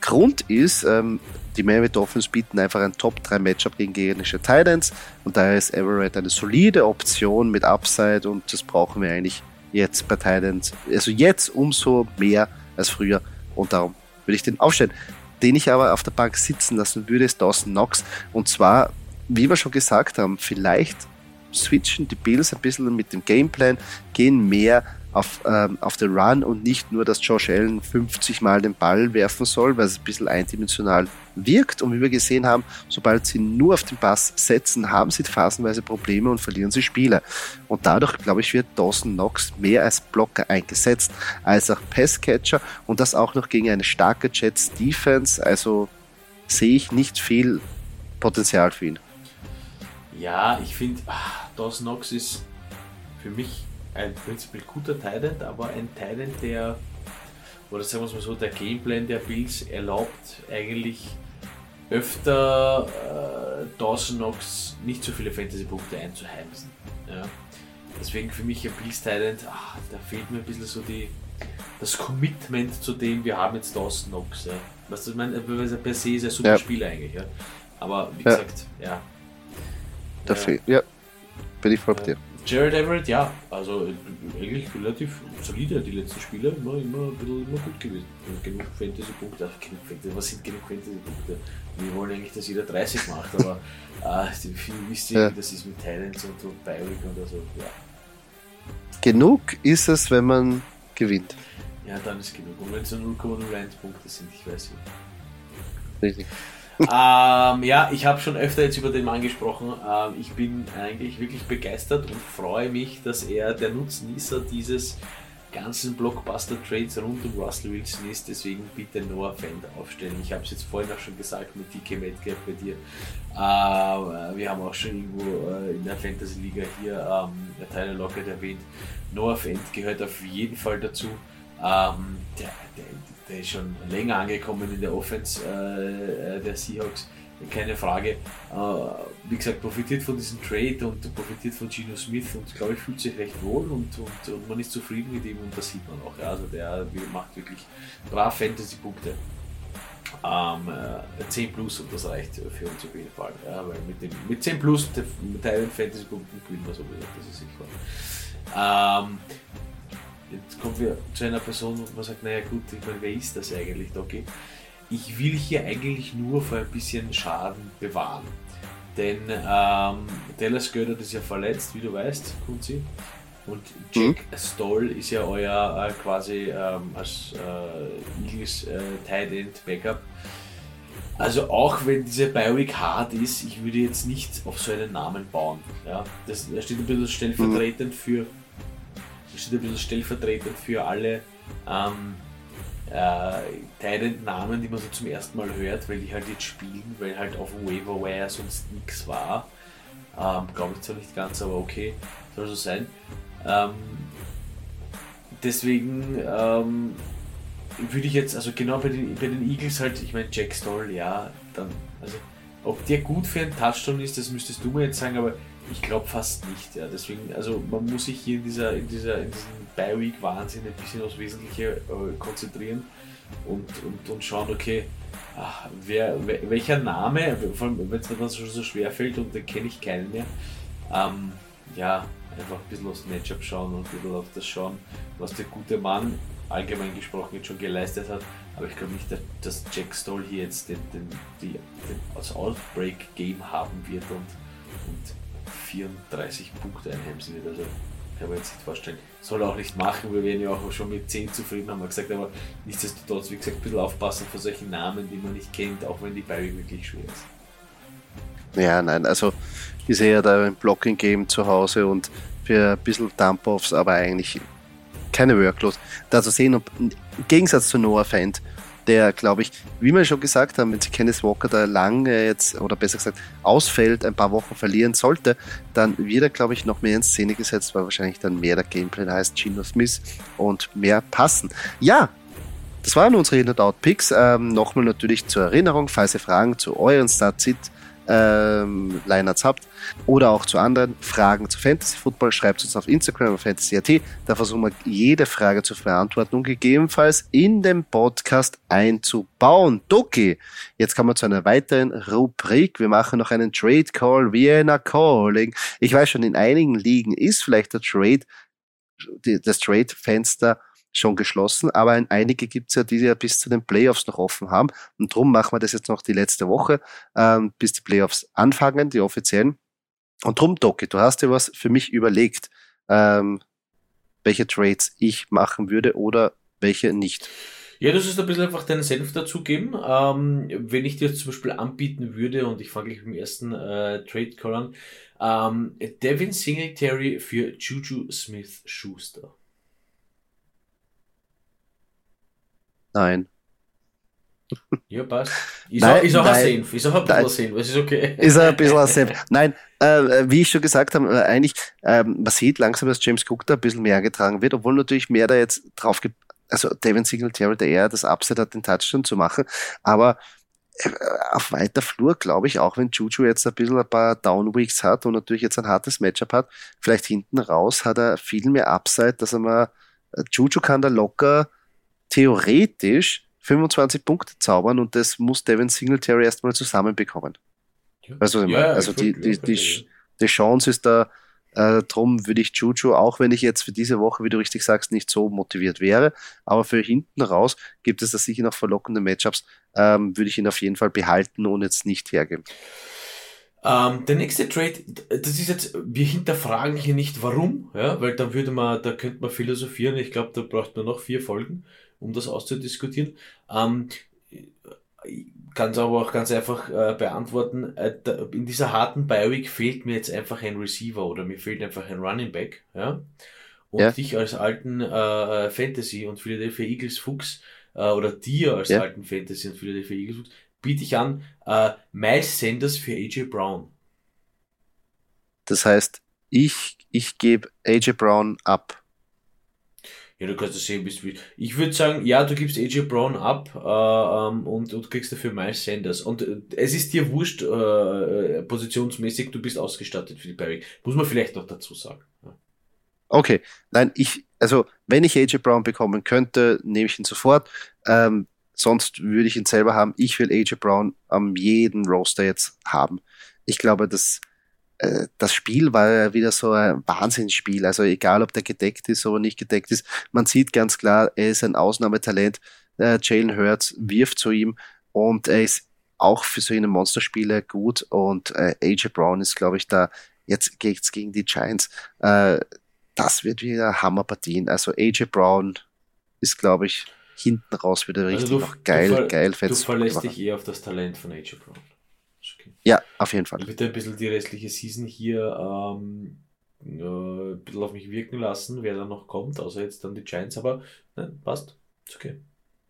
Grund ist, ähm, die Miami Dolphins bieten einfach ein Top-3-Matchup gegen gegnerische Titans und daher ist Everett eine solide Option mit Upside und das brauchen wir eigentlich jetzt bei Titans. Also jetzt umso mehr als früher und darum würde ich den aufstellen. Den ich aber auf der Bank sitzen lassen würde, ist Dawson Knox und zwar wie wir schon gesagt haben, vielleicht switchen die Bills ein bisschen mit dem Gameplan, gehen mehr auf, ähm, auf den Run und nicht nur, dass Josh Allen 50 Mal den Ball werfen soll, weil es ein bisschen eindimensional wirkt. Und wie wir gesehen haben, sobald sie nur auf den Pass setzen, haben sie phasenweise Probleme und verlieren sie Spiele. Und dadurch, glaube ich, wird Dawson Knox mehr als Blocker eingesetzt, als auch Passcatcher und das auch noch gegen eine starke Jets Defense. Also sehe ich nicht viel Potenzial für ihn. Ja, ich finde, ah, Dawson Knox ist für mich ein prinzipiell guter Titan, aber ein Titan, der, oder sagen wir es mal so, der Gameplan der Bills erlaubt eigentlich öfter äh, Dawson Knox nicht so viele Fantasy-Punkte einzuheimsen. Ja. Deswegen für mich ein Bills Titan, ach, da fehlt mir ein bisschen so die, das Commitment zu dem, wir haben jetzt Dawson Knox. Ja. Was ich meine, per se ist ein super ja. Spieler eigentlich. Ja. Aber wie gesagt, ja, Dafür, ja. ja. Bin ich voll bei dir. Jared Everett, ja, also eigentlich relativ solide die letzten Spiele, immer, immer, immer gut gewesen. Genug Fantasy-Punkte, genug Fantasy, was sind genug Fantasy-Punkte? Wir wollen eigentlich, dass jeder 30 macht, aber äh, viel wisst ihr, ja. das ist mit Thailands und, und Biowik und so, ja. Genug ist es, wenn man gewinnt. Ja, dann ist genug. Und wenn es nur 0,01 Punkte sind, ich weiß nicht. Richtig ähm, ja, ich habe schon öfter jetzt über den Mann gesprochen. Ähm, ich bin eigentlich wirklich begeistert und freue mich, dass er der Nutznießer dieses ganzen Blockbuster-Trades rund um Russell Wilson ist. Deswegen bitte Noah Fend aufstellen. Ich habe es jetzt vorhin auch schon gesagt mit DK Metcalf bei dir. Äh, wir haben auch schon irgendwo äh, in der Fantasy-Liga hier ähm, Tyler Lockett erwähnt. Noah Fend gehört auf jeden Fall dazu. Ähm, der, der, der ist schon länger angekommen in der Offense äh, äh, der Seahawks, keine Frage. Äh, wie gesagt, profitiert von diesem Trade und profitiert von Geno Smith und glaube ich fühlt sich recht wohl und, und, und, man ist zufrieden mit ihm und das sieht man auch. Ja. Also der macht wirklich brav Fantasy-Punkte. Ähm, äh, 10 plus und das reicht für uns auf jeden Fall. Ja, weil mit, dem, mit 10 plus mit Teilen Fantasy-Punkten gewinnen wir sowieso, das ist sicher. Ähm, jetzt kommen wir zu einer Person, wo man sagt, naja gut, ich meine, wer ist das eigentlich, Doki? Ich will hier eigentlich nur vor ein bisschen Schaden bewahren. Denn ähm, Dallas Gödert ist ja verletzt, wie du weißt, Kunzi. Und Jack mhm. Stoll ist ja euer äh, quasi ähm, als äh, Eagles äh, Tight End Backup. Also auch wenn diese Bioweek hart ist, ich würde jetzt nicht auf so einen Namen bauen. Ja? Das, das steht ein bisschen stellvertretend mhm. für steht ein bisschen stellvertretend für alle ähm, äh, Namen, die man so zum ersten Mal hört, weil die halt jetzt spielen, weil halt auf dem Waiver Wire sonst nichts war. Ähm, Glaube ich zwar nicht ganz, aber okay, soll so sein. Ähm, deswegen ähm, würde ich jetzt, also genau bei den, bei den Eagles halt, ich meine, Jack Stoll, ja, dann, also ob der gut für einen Touchdown ist, das müsstest du mir jetzt sagen, aber ich glaube fast nicht. Ja. Deswegen, also man muss sich hier in dieser, in dieser, in diesem Bi-Week-Wahnsinn ein bisschen aufs Wesentliche äh, konzentrieren und, und, und schauen, okay, ach, wer, welcher Name, vor allem wenn es mir dann schon so schwer fällt und den kenne ich keinen mehr, ähm, ja, einfach ein bisschen aufs Matchup schauen und ein bisschen auf das schauen, was der gute Mann allgemein gesprochen jetzt schon geleistet hat. Aber ich glaube nicht, dass Jack Stoll hier jetzt den, den, die, den, das Outbreak-Game haben wird und, und 34 Punkte einheimsen wird. Also kann man jetzt nicht vorstellen. Soll auch nicht machen, wir werden ja auch schon mit 10 zufrieden, haben wir gesagt, aber nichtsdestotrotz, wie gesagt, ein bisschen aufpassen vor solchen Namen, die man nicht kennt, auch wenn die Barry wirklich schwer ist. Ja, nein, also ich sehe ja da ein Blocking-Game zu Hause und für ein bisschen Dump-Offs, aber eigentlich keine Workload. Da zu sehen, ob im Gegensatz zu Noah Fent, der, glaube ich, wie wir schon gesagt haben, wenn sie Kenneth Walker da lange jetzt, oder besser gesagt, ausfällt, ein paar Wochen verlieren sollte, dann wird er, glaube ich, noch mehr in Szene gesetzt, weil wahrscheinlich dann mehr der Gameplay heißt Gino Smith und mehr passen. Ja, das waren unsere In-Out-Picks. Ähm, Nochmal natürlich zur Erinnerung, falls ihr Fragen zu euren Start-Sit ähm, Lineups habt oder auch zu anderen Fragen zu Fantasy Football, schreibt uns auf Instagram auf fantasy.at. Da versuchen wir jede Frage zu beantworten und gegebenenfalls in den Podcast einzubauen. Doki, jetzt kommen wir zu einer weiteren Rubrik. Wir machen noch einen Trade Call, Vienna Calling. Ich weiß schon, in einigen Ligen ist vielleicht der Trade, das Trade-Fenster schon geschlossen, aber einige gibt es ja, die ja bis zu den Playoffs noch offen haben. Und darum machen wir das jetzt noch die letzte Woche, ähm, bis die Playoffs anfangen, die offiziellen. Und drum, Doki, du hast dir was für mich überlegt, ähm, welche Trades ich machen würde oder welche nicht. Ja, das ist ein bisschen einfach deinen Senf dazugeben. Ähm, wenn ich dir zum Beispiel anbieten würde, und ich fange gleich mit dem ersten äh, Trade Call an, ähm, Devin Singletary für Juju Smith Schuster. Nein. Ja, passt. Ist, nein, auch, ist auch nein, ein Senf. Ist auch ein bisschen nein, Senf. Das ist okay. Ist ein bisschen ein Senf. Nein, äh, wie ich schon gesagt habe, äh, eigentlich, äh, man sieht langsam, dass James Cook da ein bisschen mehr getragen wird, obwohl natürlich mehr da jetzt drauf gibt. Also Devin Singletary, der eher das Upset hat, den Touchdown zu machen. Aber äh, auf weiter Flur, glaube ich, auch wenn Juju jetzt ein bisschen ein paar Downweeks hat und natürlich jetzt ein hartes Matchup hat, vielleicht hinten raus hat er viel mehr Upside, dass er mal, äh, Juju kann da locker theoretisch 25 Punkte zaubern und das muss Devin Singletary erstmal zusammenbekommen. Ja. Also, ja, also die, die, die, die Chance ist da Äh, drum würde ich Juju, auch wenn ich jetzt für diese Woche, wie du richtig sagst, nicht so motiviert wäre, aber für hinten raus gibt es da sicher noch verlockende Matchups, ähm, würde ich ihn auf jeden Fall behalten und jetzt nicht hergeben. Ähm, der nächste Trade, das ist jetzt, wir hinterfragen hier nicht warum, ja, weil dann würde man, da könnte man philosophieren. Ich glaube, da braucht man noch vier Folgen, um das auszudiskutieren. Ähm, kann es aber auch ganz einfach äh, beantworten. Äh, da, in dieser harten Bi-Week fehlt mir jetzt einfach ein Receiver oder mir fehlt einfach ein Running Back. Ja? Und ja. dich als alten äh, Fantasy und Philadelphia Eagles Fuchs äh, oder dir als ja. alten Fantasy und Philadelphia Eagles Fuchs biete ich an äh, Miles Sanders für AJ Brown. Das heißt, ich, ich gebe AJ Brown ab. Ja, du kannst das sehen, bist du. Ich würde sagen, ja, du gibst AJ Brown ab äh, ähm, und, und kriegst dafür Miles Sanders. Und äh, es ist dir wurscht, äh, äh, positionsmäßig, du bist ausgestattet für die Barry. Muss man vielleicht noch dazu sagen. Ja. Okay, nein, ich, also wenn ich AJ Brown bekommen könnte, nehme ich ihn sofort. Ähm, Sonst würde ich ihn selber haben. Ich will AJ Brown am jeden Roster jetzt haben. Ich glaube, das, äh, das Spiel war ja wieder so ein Wahnsinnsspiel. Also egal, ob der gedeckt ist oder nicht gedeckt ist, man sieht ganz klar, er ist ein Ausnahmetalent. Äh, Jalen Hurts wirft zu ihm und er ist auch für so eine Monsterspiele gut und äh, AJ Brown ist, glaube ich, da jetzt geht's gegen die Giants. Äh, das wird wieder Hammerpartien. Also AJ Brown ist, glaube ich, hinten raus wieder richtig also du, geil, du geil. Du verlässt dich eher auf das Talent von AJ Brown. Ja, auf jeden Fall. Bitte ein bisschen die restliche Season hier ähm, äh, ein bisschen auf mich wirken lassen, wer da noch kommt, außer jetzt dann die Giants, aber nein, passt. Ist okay.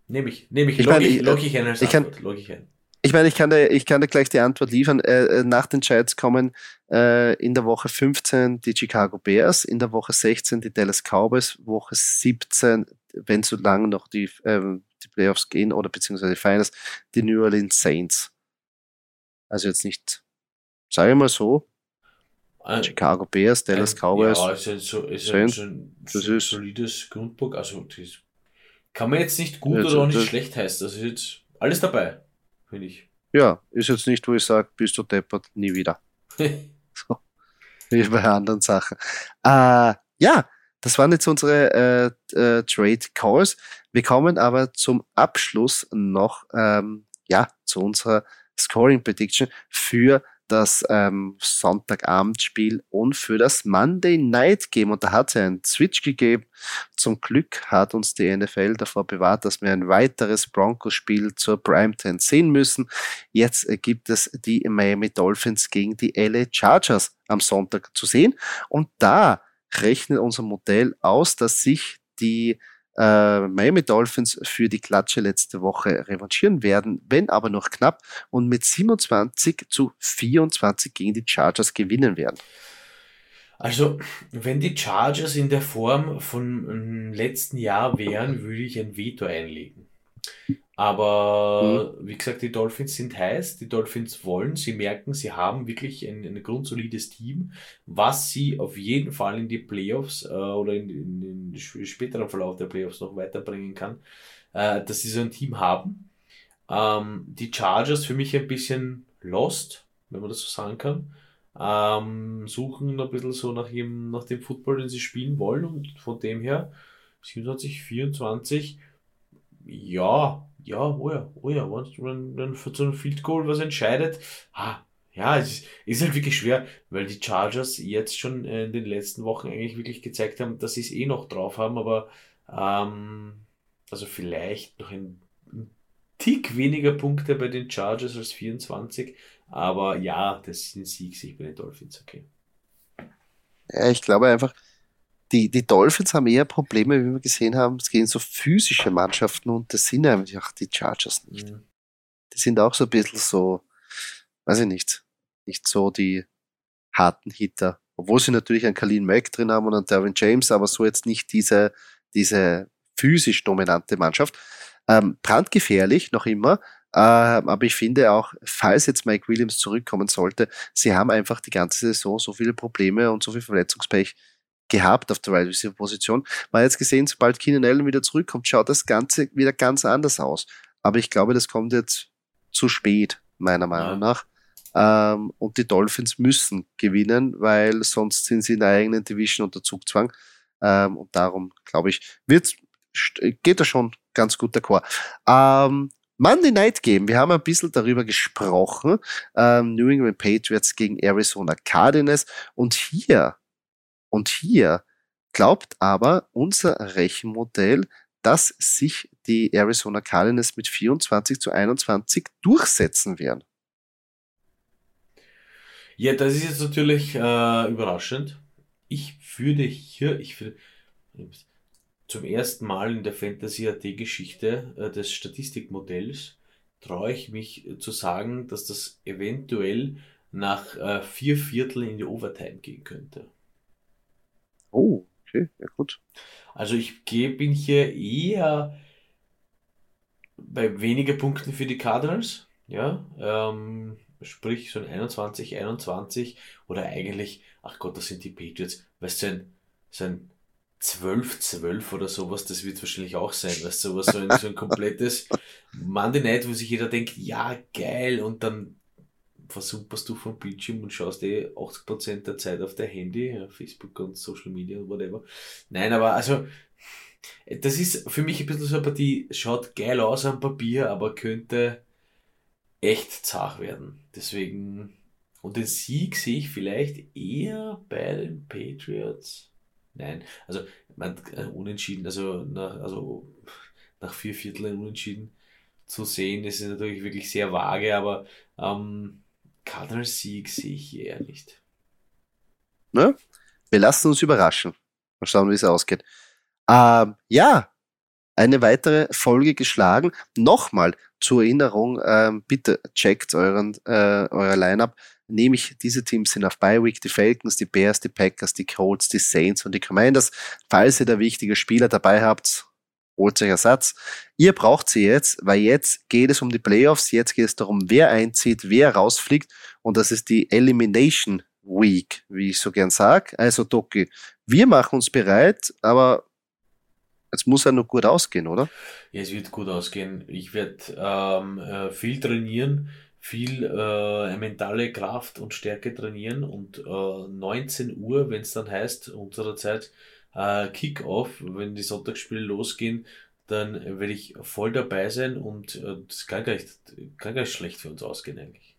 Nehme ich, nehme ich, ich, log, ich, log ich ein als ich Antwort, kann, log ich ein. Ich meine, ich kann dir, ich kann dir gleich die Antwort liefern. Äh, äh nach den Giants kommen äh, in der Woche 15 die Chicago Bears, in der Woche 16 die Dallas Cowboys, Woche 17 wenn so lange noch die, ähm, die Playoffs gehen oder beziehungsweise die Finals, die New Orleans Saints. Also jetzt nicht, sage ich mal so, ein, Chicago Bears, Dallas ein, Cowboys. Ja, ist ein, so, ist ein, ein, das ist solides Grundbock. Also das kann man jetzt nicht gut ja, oder auch nicht schlecht heißen. Das ist jetzt alles dabei, finde ich. Ja, ist jetzt nicht, wo ich sage, bist du deppert, nie wieder. so, wie bei anderen Sachen. Äh, ja, das waren jetzt unsere äh, äh, Trade Calls. Wir kommen aber zum Abschluss noch ähm, ja, zu unserer Scoring Prediction für das ähm, Sonntagabendspiel und für das Monday Night Game. Und da hat es einen Switch gegeben. Zum Glück hat uns die NFL davor bewahrt, dass wir ein weiteres Broncos-Spiel zur Primetime sehen müssen. Jetzt gibt es die Miami Dolphins gegen die LA Chargers am Sonntag zu sehen. Und da rechnet unser Modell aus, dass sich die äh, Miami Dolphins für die Klatsche letzte Woche revanchieren werden, wenn aber noch knapp und mit 27 zu 24 gegen die Chargers gewinnen werden. Also, wenn die Chargers in der Form von letzten Jahr wären, würde ich ein Veto einlegen. Aber mhm. wie gesagt, die Dolphins sind heiß, die Dolphins wollen, sie merken, sie haben wirklich ein, ein grundsolides Team, was sie auf jeden Fall in die Playoffs äh, oder in, in den späteren Verlauf der Playoffs noch weiterbringen kann, äh, dass sie so ein Team haben. Ähm, die Chargers für mich ein bisschen lost, wenn man das so sagen kann. Ähm, suchen ein bisschen so nach, ihrem, nach dem Football, den sie spielen wollen und von dem her 27, 24, ja, ja, oh ja, oh ja, wenn, wenn für so ein Field Goal was entscheidet, ah, ja, es ist, ist halt wirklich schwer, weil die Chargers jetzt schon in den letzten Wochen eigentlich wirklich gezeigt haben, dass sie es eh noch drauf haben, aber ähm, also vielleicht noch ein, ein Tick weniger Punkte bei den Chargers als 24, aber ja, das sind Sieg sich bei den Dolphins, okay. Ja, ich glaube einfach, die, die Dolphins haben eher Probleme, wie wir gesehen haben, es gehen so physische Mannschaften und das sind auch die Chargers nicht. Mhm. Die sind auch so ein bisschen so, weiß ich nicht, nicht so die harten Hitter. Obwohl sie natürlich einen Kalin Mack drin haben und einen Derwin James, aber so jetzt nicht diese, diese physisch dominante Mannschaft. Ähm, brandgefährlich noch immer, äh, aber ich finde auch, falls jetzt Mike Williams zurückkommen sollte, sie haben einfach die ganze Saison so viele Probleme und so viel Verletzungspech, gehabt auf der Wide Receiver Position. Man hat jetzt gesehen, sobald Keenan Allen wieder zurückkommt, schaut das Ganze wieder ganz anders aus. Aber ich glaube, das kommt jetzt zu spät, meiner Meinung nach. Ähm, und die Dolphins müssen gewinnen, weil sonst sind sie in der eigenen Division unter Zugzwang. Ähm, und darum, glaube ich, wird, geht da schon ganz gut der Chor. Ähm, Monday Night Game, wir haben ein bisschen darüber gesprochen. Ähm, New England Patriots gegen Arizona Cardinals. Und hier, und hier glaubt aber unser Rechenmodell, dass sich die Arizona Cardinals mit 24 zu 21 durchsetzen werden. Ja, das ist jetzt natürlich äh, überraschend. Ich würde hier, ich würde, zum ersten Mal in der Fantasy AT-Geschichte äh, des Statistikmodells traue ich mich äh, zu sagen, dass das eventuell nach äh, vier Vierteln in die Overtime gehen könnte. Oh, okay, ja gut. Also ich geh, bin hier eher bei weniger Punkten für die Cardinals, ja, ähm, sprich so ein 21, 21 oder eigentlich, ach Gott, das sind die Patriots, weißt du, ein, so ein 12, 12 oder sowas, das wird wahrscheinlich auch sein, weißt du, sowas, so ein, so ein komplettes Monday Night, wo sich jeder denkt, ja, geil, und dann versumperst du vom Bildschirm und schaust eh 80% der Zeit auf dein Handy, Facebook und Social Media und whatever. Nein, aber also, das ist für mich ein bisschen so eine Partie, schaut geil aus am Papier, aber könnte echt zart werden. Deswegen, und den Sieg sehe ich vielleicht eher bei den Patriots. Nein, also man, äh, unentschieden, also nach, also nach vier Vierteln unentschieden zu sehen, ist natürlich wirklich sehr vage, aber ähm, Cardinals Sieg sehe ich eher nicht. Ne? Wir lassen uns überraschen. Mal schauen, wie es ausgeht. Ähm, ja, eine weitere Folge geschlagen. Nochmal zur Erinnerung, ähm, bitte checkt euren, äh, euer Lineup. Nämlich diese Teams sind auf Bye Week, die Falcons, die Bears, die Packers, die Colts, die Saints und die Commanders. Falls ihr da wichtige Spieler dabei habt, holt euch Ersatz. Ihr braucht sie jetzt, weil jetzt geht es um die Playoffs, jetzt geht es darum, wer einzieht, wer rausfliegt und das ist die Elimination Week, wie ich so gern sag. Also Doki, wir machen uns bereit, aber es muss ja nur gut ausgehen, oder? Ja, es wird gut ausgehen. Ich werde ähm, äh, viel trainieren, viel äh, mentale Kraft und Stärke trainieren und äh, 19 Uhr, wenn es dann heißt, unserer Zeit, äh, Kick-Off, wenn die Sonntagsspiele losgehen, dann werde ich voll dabei sein und äh, das kann gar, nicht, kann gar nicht schlecht für uns ausgehen eigentlich.